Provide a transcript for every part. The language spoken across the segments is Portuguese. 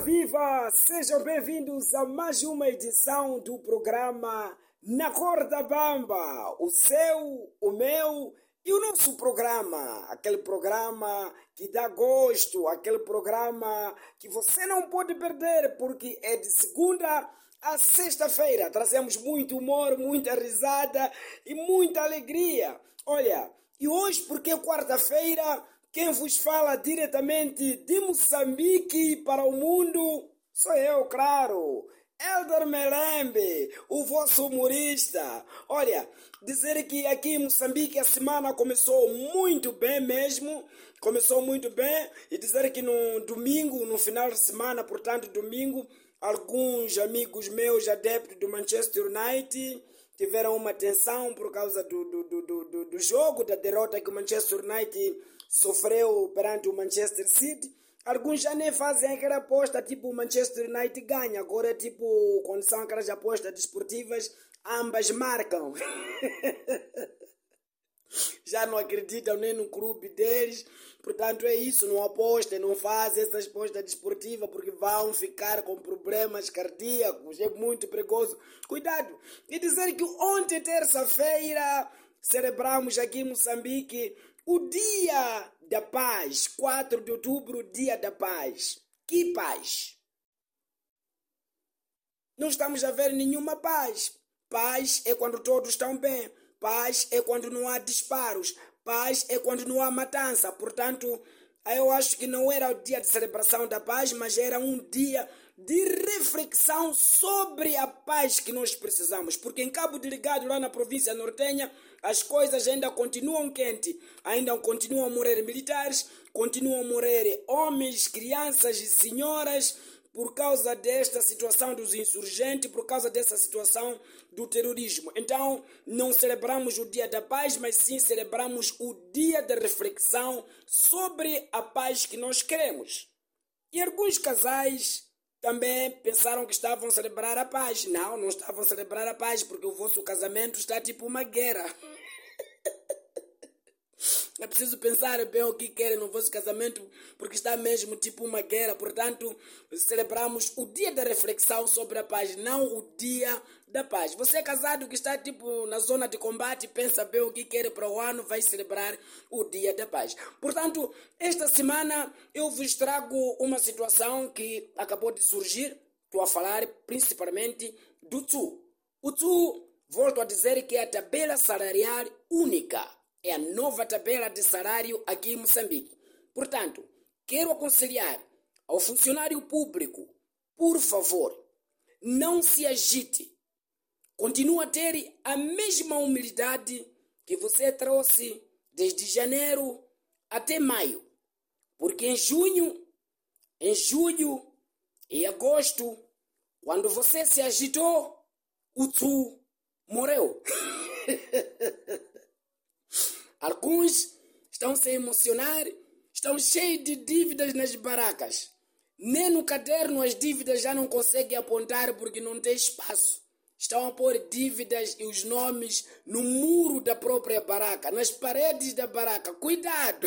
viva! Sejam bem-vindos a mais uma edição do programa Na Corda Bamba, o seu, o meu e o nosso programa, aquele programa que dá gosto, aquele programa que você não pode perder, porque é de segunda a sexta-feira. Trazemos muito humor, muita risada e muita alegria. Olha, e hoje, porque é quarta-feira, quem vos fala diretamente de Moçambique para o mundo sou eu, claro. Elder Melembe, o vosso humorista. Olha, dizer que aqui em Moçambique a semana começou muito bem mesmo, começou muito bem, e dizer que no domingo, no final de semana, portanto, domingo, alguns amigos meus adeptos do Manchester United tiveram uma tensão por causa do, do, do, do, do jogo, da derrota que o Manchester United sofreu perante o Manchester City. Alguns já nem fazem aquela aposta tipo o Manchester United ganha. Agora é tipo, quando são aquelas apostas desportivas, ambas marcam. já não acreditam nem no clube deles. Portanto, é isso. Não apostem, não fazem essas apostas desportivas porque vão ficar com problemas cardíacos. É muito perigoso. Cuidado. E dizer que ontem, terça-feira, celebramos aqui em Moçambique o Dia da Paz, 4 de outubro, Dia da Paz. Que paz? Não estamos a ver nenhuma paz. Paz é quando todos estão bem. Paz é quando não há disparos. Paz é quando não há matança. Portanto, eu acho que não era o dia de celebração da paz, mas era um dia de reflexão sobre a paz que nós precisamos. Porque em Cabo Delegado, lá na província nortenha, as coisas ainda continuam quentes, ainda continuam a morrer militares, continuam a morrer homens, crianças e senhoras por causa desta situação dos insurgentes, por causa dessa situação do terrorismo. Então, não celebramos o Dia da Paz, mas sim celebramos o dia de reflexão sobre a paz que nós queremos. E alguns casais também pensaram que estavam a celebrar a paz. Não, não estavam a celebrar a paz, porque o vosso casamento está tipo uma guerra. É preciso pensar bem o que querem no vosso casamento, porque está mesmo tipo uma guerra. Portanto, celebramos o dia da reflexão sobre a paz, não o dia da paz. Você é casado que está tipo na zona de combate, pensa bem o que quer para o ano, vai celebrar o dia da paz. Portanto, esta semana eu vos trago uma situação que acabou de surgir. Estou a falar principalmente do TSU. O TSU, volto a dizer que é a tabela salarial única é a nova tabela de salário aqui em Moçambique. Portanto, quero aconselhar ao funcionário público, por favor, não se agite. Continue a ter a mesma humildade que você trouxe desde janeiro até maio. Porque em junho, em julho e agosto, quando você se agitou, o Tsu morreu. Alguns estão se emocionar, estão cheios de dívidas nas barracas. Nem no caderno as dívidas já não conseguem apontar porque não tem espaço. Estão a pôr dívidas e os nomes no muro da própria barraca, nas paredes da barraca. Cuidado!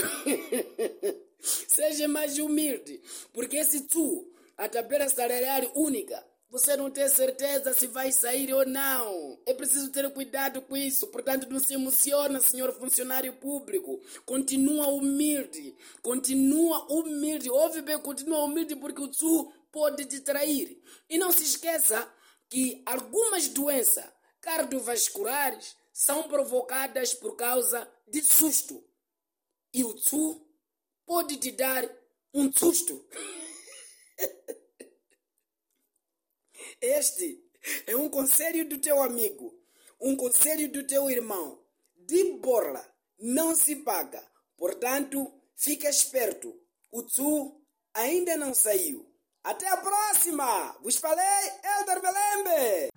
Seja mais humilde, porque esse tu, a tabela salarial única, você não tem certeza se vai sair ou não. É preciso ter cuidado com isso. Portanto, não se emociona, senhor funcionário público. Continua humilde. Continua humilde. Ouve bem, continua humilde porque o TSU pode te trair. E não se esqueça que algumas doenças cardiovasculares são provocadas por causa de susto. E o TSU pode te dar um susto. Este é um conselho do teu amigo, um conselho do teu irmão. De borla não se paga. Portanto, fica esperto. O Tsu ainda não saiu. Até a próxima! Vos falei, Elder Belembe!